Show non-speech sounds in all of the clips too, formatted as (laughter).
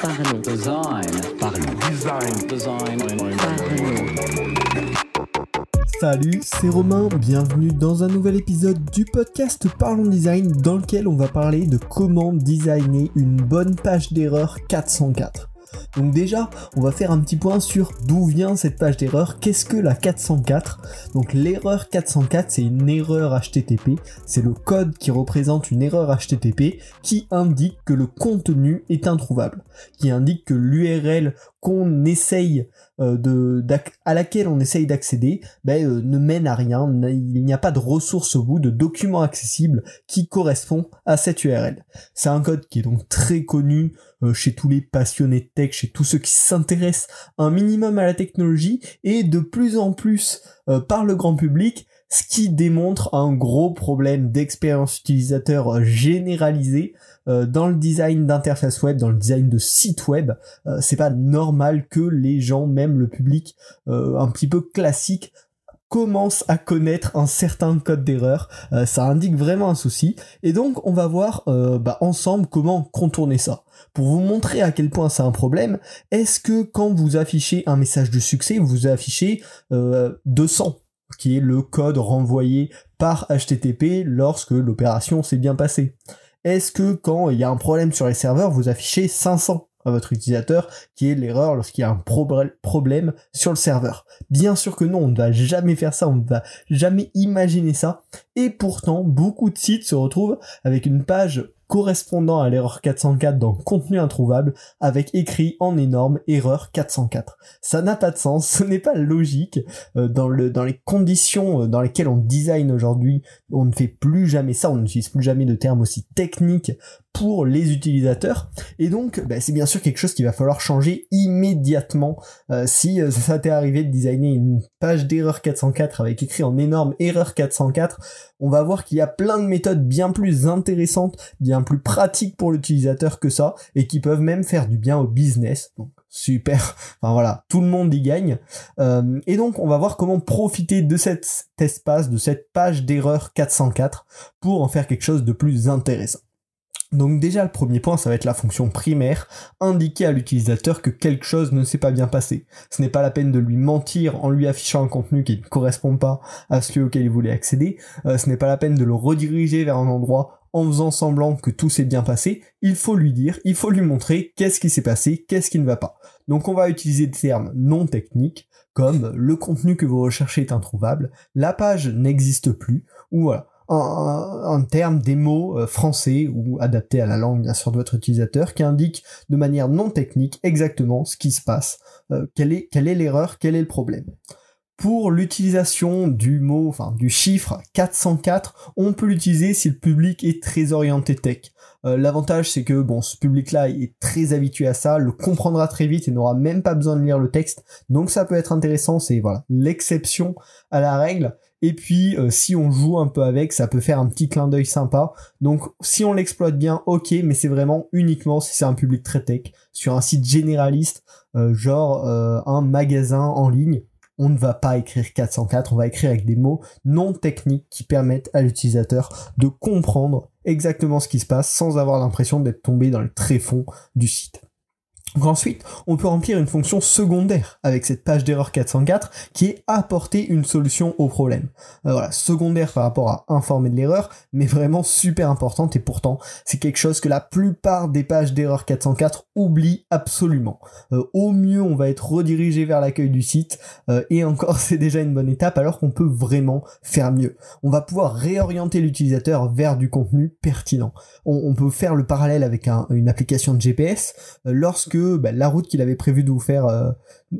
Parlons. Design. Parlons. Design. Design. Parlons. Salut, c'est Romain, bienvenue dans un nouvel épisode du podcast Parlons Design dans lequel on va parler de comment designer une bonne page d'erreur 404. Donc déjà, on va faire un petit point sur d'où vient cette page d'erreur, qu'est-ce que la 404 Donc l'erreur 404, c'est une erreur HTTP, c'est le code qui représente une erreur HTTP qui indique que le contenu est introuvable, qui indique que l'URL qu'on essaye euh, de, à laquelle on essaye d'accéder ben, euh, ne mène à rien, il n'y a pas de ressource au bout, de document accessible qui correspond à cette URL. C'est un code qui est donc très connu chez tous les passionnés de tech, chez tous ceux qui s'intéressent un minimum à la technologie et de plus en plus euh, par le grand public, ce qui démontre un gros problème d'expérience utilisateur euh, généralisée euh, dans le design d'interface web, dans le design de site web. Euh, c'est pas normal que les gens, même le public euh, un petit peu classique, commence à connaître un certain code d'erreur, Euh, ça indique vraiment un souci, et donc on va voir euh, bah, ensemble comment contourner ça. Pour vous montrer à quel point c'est un problème, est-ce que quand vous affichez un message de succès, vous affichez euh, 200, qui est le code renvoyé par HTTP lorsque l'opération s'est bien passée? Est-ce que quand il y a un problème sur les serveurs, vous affichez 500 à votre utilisateur, qui est l'erreur lorsqu'il y a un probl- problème sur le serveur Bien sûr que non, on ne va jamais faire ça, on ne va jamais imaginer ça. Et pourtant, beaucoup de sites se retrouvent avec une page correspondant à l'erreur 404 dans contenu introuvable avec écrit en énorme erreur 404. Ça n'a pas de sens, (laughs) ce n'est pas logique euh, dans le dans les conditions euh, dans lesquelles on design aujourd'hui, on ne fait plus jamais ça, on n'utilise plus jamais de termes aussi techniques pour les utilisateurs et donc bah, c'est bien sûr quelque chose qu'il va falloir changer immédiatement euh, si euh, ça t'est arrivé de designer une page d'erreur 404 avec écrit en énorme erreur 404, on va voir qu'il y a plein de méthodes bien plus intéressantes, bien plus pratiques pour l'utilisateur que ça, et qui peuvent même faire du bien au business. Donc super, (laughs) enfin voilà, tout le monde y gagne. Euh, et donc on va voir comment profiter de cet, espace, de cette page d'erreur 404 pour en faire quelque chose de plus intéressant. Donc déjà le premier point ça va être la fonction primaire, indiquer à l'utilisateur que quelque chose ne s'est pas bien passé. Ce n'est pas la peine de lui mentir en lui affichant un contenu qui ne correspond pas à celui auquel il voulait accéder, Euh, ce n'est pas la peine de le rediriger vers un endroit en faisant semblant que tout s'est bien passé, il faut lui dire, il faut lui montrer qu'est-ce qui s'est passé, qu'est-ce qui ne va pas. Donc on va utiliser des termes non techniques comme le contenu que vous recherchez est introuvable, la page n'existe plus, ou voilà un, un- un terme, des mots euh, français ou adaptés à la langue bien sûr de votre utilisateur qui indique de manière non technique exactement ce qui se passe, euh, quelle est quelle est l'erreur, quel est le problème? Pour l'utilisation du mot, enfin du chiffre 404, on peut l'utiliser si le public est très orienté tech. Euh, L'avantage c'est que bon, ce public-là est très habitué à ça, le comprendra très vite et n'aura même pas besoin de lire le texte, donc ça peut être intéressant. C'est voilà l'exception à la règle. Et puis, euh, si on joue un peu avec, ça peut faire un petit clin d'œil sympa. Donc, si on l'exploite bien, ok, mais c'est vraiment uniquement si c'est un public très tech, sur un site généraliste, euh, genre euh, un magasin en ligne. On ne va pas écrire 404, on va écrire avec des mots non techniques qui permettent à l'utilisateur de comprendre exactement ce qui se passe sans avoir l'impression d'être tombé dans le tréfonds du site. Donc ensuite, on peut remplir une fonction secondaire avec cette page d'erreur 404 qui est apporter une solution au problème. Euh, voilà, secondaire par rapport à informer de l'erreur, mais vraiment super importante et pourtant c'est quelque chose que la plupart des pages d'erreur 404 oublient absolument. Euh, au mieux, on va être redirigé vers l'accueil du site euh, et encore (laughs) c'est déjà une bonne étape alors qu'on peut vraiment faire mieux. On va pouvoir réorienter l'utilisateur vers du contenu pertinent. On, peut faire le parallèle avec un- une application de GPS euh, bah, la route qu'il avait prévu de vous faire euh,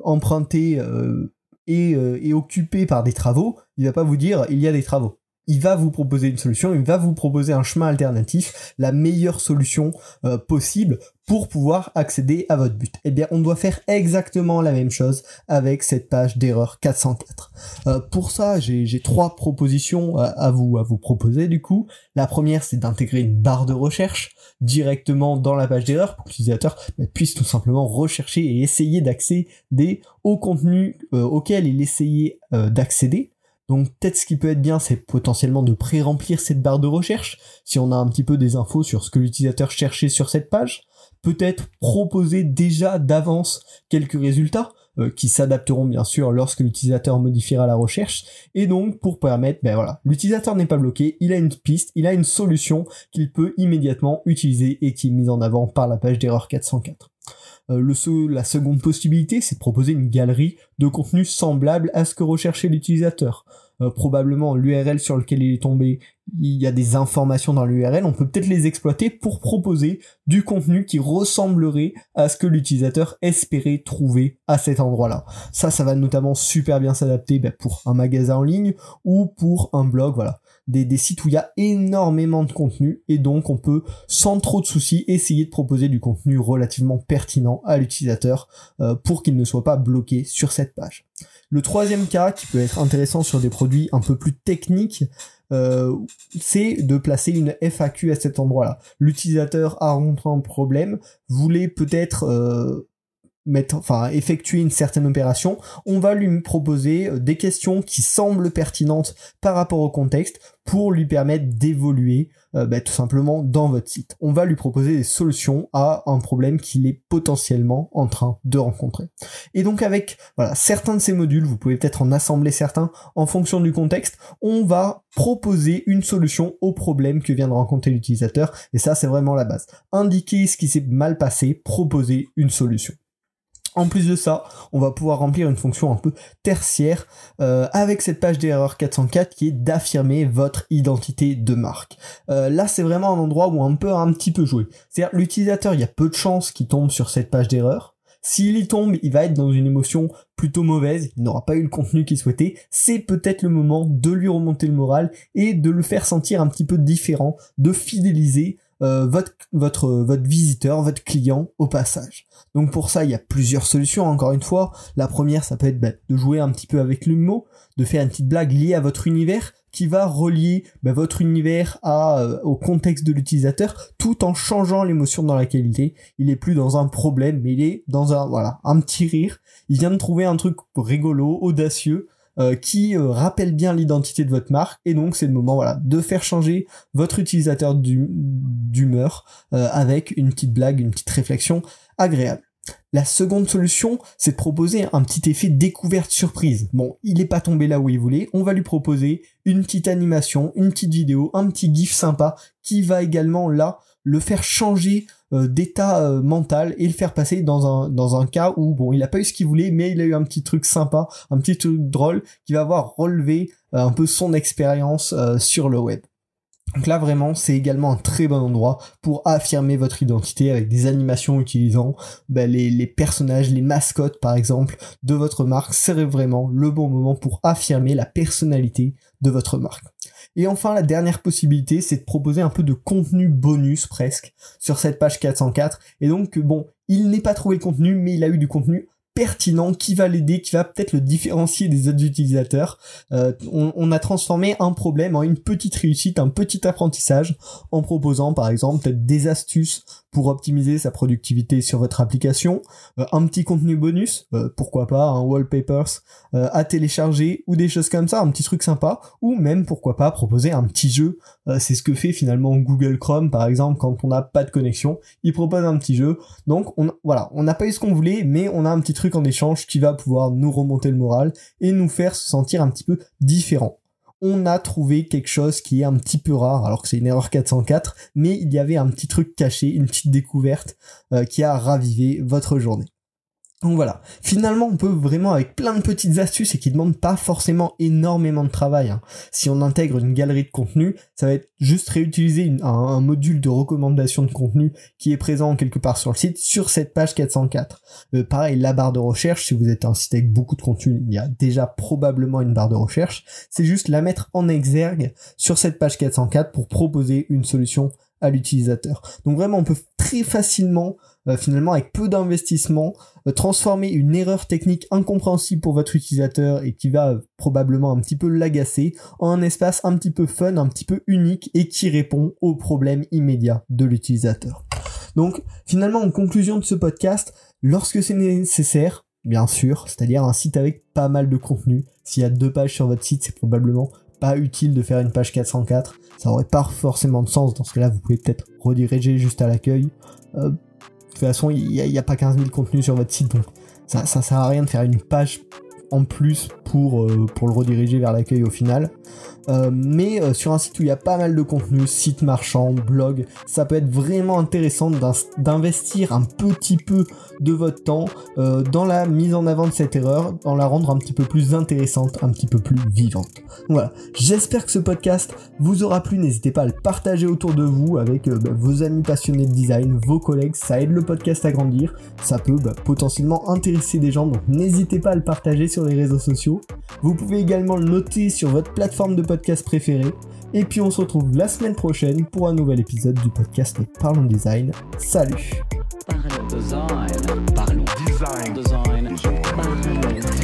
emprunter euh, est, euh, occupée par des travaux, il va pas vous dire il y a des travaux. Il va vous proposer une solution, il va vous proposer un chemin alternatif, la meilleure solution euh, possible pour pouvoir accéder à votre but. Eh bien, on doit faire exactement la même chose avec cette page d'erreur 404. Euh, pour ça, j'ai trois propositions à, vous à vous proposer du coup. La première, c'est d'intégrer une barre de recherche directement dans la page d'erreur pour que l'utilisateur bah, puisse tout simplement rechercher et essayer d'accéder au contenu euh, auquel il essayait d'accéder. Donc peut-être ce qui peut être bien, c'est potentiellement de pré-remplir cette barre de recherche, si on a un petit peu des infos sur ce que l'utilisateur cherchait sur cette page. Peut-être proposer déjà d'avance quelques résultats, euh, qui s'adapteront bien sûr lorsque l'utilisateur modifiera la recherche. Et donc pour permettre, ben voilà, l'utilisateur n'est pas bloqué, il a une piste, il a une solution qu'il peut immédiatement utiliser et qui est mise en avant par la page d'erreur 404. Euh, la seconde possibilité, c'est de proposer une galerie de contenu semblable à ce que recherchait l'utilisateur. Euh, probablement l'URL sur lequel il est tombé, il y a des informations dans l'URL, on peut peut-être les exploiter pour proposer du contenu qui ressemblerait à ce que l'utilisateur espérait trouver à cet endroit-là. Ça, ça va notamment super bien s'adapter ben, pour un magasin en ligne ou pour un blog, voilà. Des, sites où il y a énormément de contenu et donc on peut sans trop de soucis essayer de proposer du contenu relativement pertinent à l'utilisateur euh, pour qu'il ne soit pas bloqué sur cette page. Le troisième cas qui peut être intéressant sur des produits un peu plus techniques, euh, c'est de placer une FAQ à cet endroit-là. L'utilisateur a rencontré un problème, voulait peut-être euh, mettre, enfin, effectuer une certaine opération, on va lui proposer euh, des questions qui semblent pertinentes par rapport au contexte pour lui permettre d'évoluer euh, bah, tout simplement dans votre site. On va lui proposer des solutions à un problème qu'il est potentiellement en train de rencontrer. Et donc avec voilà certains de ces modules, vous pouvez peut-être en assembler certains en fonction du contexte, on va proposer une solution au problème que vient de rencontrer l'utilisateur. Et ça c'est vraiment la base. Indiquer ce qui s'est mal passé, proposer une solution. En plus de ça, on va pouvoir remplir une fonction un peu tertiaire euh, avec cette page d'erreur 404 qui est d'affirmer votre identité de marque. Euh, là, c'est vraiment un endroit où on peut un petit peu jouer. C'est-à-dire l'utilisateur, il y a peu de chances qu'il tombe sur cette page d'erreur. S'il y tombe, il va être dans une émotion plutôt mauvaise, il n'aura pas eu le contenu qu'il souhaitait. C'est peut-être le moment de lui remonter le moral et de le faire sentir un petit peu différent, de fidéliser euh, votre, votre, votre visiteur, votre client au passage. Donc pour ça, il y a plusieurs solutions, encore une fois. La première, ça peut être bah, de jouer un petit peu avec le mot, de faire une petite blague liée à votre univers, qui va relier bah, votre univers à, euh, au contexte de l'utilisateur, tout en changeant l'émotion dans la qualité. Il est plus dans un problème, mais il est dans un, voilà, un petit rire. Il vient de trouver un truc rigolo, audacieux, euh, qui euh, rappelle bien l'identité de votre marque et donc c'est le moment voilà de faire changer votre utilisateur d'humeur euh, avec une petite blague, une petite réflexion agréable. La seconde solution, c'est de proposer un petit effet découverte surprise. Bon, il n'est pas tombé là où il voulait, on va lui proposer une petite animation, une petite vidéo, un petit gif sympa qui va également là le faire changer euh, d'état euh, mental et le faire passer dans un, dans un cas où bon il a pas eu ce qu'il voulait mais il a eu un petit truc sympa, un petit truc drôle qui va avoir relevé euh, un peu son expérience sur le web. Donc là vraiment c'est également un très bon endroit pour affirmer votre identité avec des animations utilisant ben, les, les, personnages, les mascottes par exemple de votre marque. C'est vraiment le bon moment pour affirmer la personnalité de votre marque. Et enfin, la dernière possibilité, c'est de proposer un peu de contenu bonus presque sur cette page 404. Et donc, bon, il n'est pas trouvé le contenu, mais il a eu du contenu pertinent qui va l'aider, qui va peut-être le différencier des autres utilisateurs. Euh, on, a transformé un problème en une petite réussite, un petit apprentissage, en proposant par exemple peut-être des astuces pour optimiser sa productivité sur votre application, euh, un petit contenu bonus, euh, pourquoi pas un wallpapers à télécharger ou des choses comme ça, un petit truc sympa, ou même pourquoi pas proposer un petit jeu. C'est ce que fait finalement Google Chrome par exemple quand on n'a pas de connexion, il propose un petit jeu. Donc on, voilà, on n'a pas eu ce qu'on voulait, mais on a un petit truc en échange qui va pouvoir nous remonter le moral et nous faire se sentir un petit peu différent. On a trouvé quelque chose qui est un petit peu rare, alors que c'est une erreur 404, mais il y avait un petit truc caché, une petite découverte euh, qui a ravivé votre journée. Donc voilà, finalement on peut vraiment avec plein de petites astuces et qui demandent pas forcément énormément de travail. Hein. Si on intègre une galerie de contenu, ça va être juste réutiliser un, module de recommandation de contenu qui est présent quelque part sur le site sur cette page 404. Euh, pareil, la barre de recherche, si vous êtes un site avec beaucoup de contenu, il y a déjà probablement une barre de recherche. C'est juste la mettre en exergue sur cette page 404 pour proposer une solution à l'utilisateur. Donc vraiment, on peut très facilement, euh, finalement, avec peu d'investissement, euh, transformer une erreur technique incompréhensible pour votre utilisateur et qui va euh, probablement un petit peu l'agacer en un espace un petit peu fun, un petit peu unique et qui répond aux problèmes immédiats de l'utilisateur. Donc finalement, en conclusion de ce podcast, lorsque c'est nécessaire, bien sûr, c'est-à-dire un site avec pas mal de contenu. S'il y a deux pages sur votre site, c'est probablement pas utile de faire une page 404. Ça aurait pas forcément de sens. Dans ce cas-là, vous pouvez peut-être rediriger juste à l'accueil. Euh, de toute façon, il n'y a, pas 15 000 contenus sur votre site, donc ça, ça sert à rien de faire une page en plus pour, euh, pour le rediriger vers l'accueil au final. Euh, mais euh, sur un site où il y a pas mal de contenu, site marchand, blog, ça peut être vraiment intéressant d'investir un petit peu de votre temps dans la mise en avant de cette erreur, dans la rendre un petit peu plus intéressante, un petit peu plus vivante. Voilà, j'espère que ce podcast vous aura plu, n'hésitez pas à le partager autour de vous avec bah, vos amis passionnés de design, vos collègues, ça aide le podcast à grandir, ça peut bah, potentiellement intéresser des gens, donc n'hésitez pas à le partager sur les réseaux sociaux. Vous pouvez également le noter sur votre plateforme de podcast préférée. Et puis on se retrouve la semaine prochaine pour un nouvel épisode du podcast Parlons Design. Salut Parlons design. Parlons design. Design. Parlons design.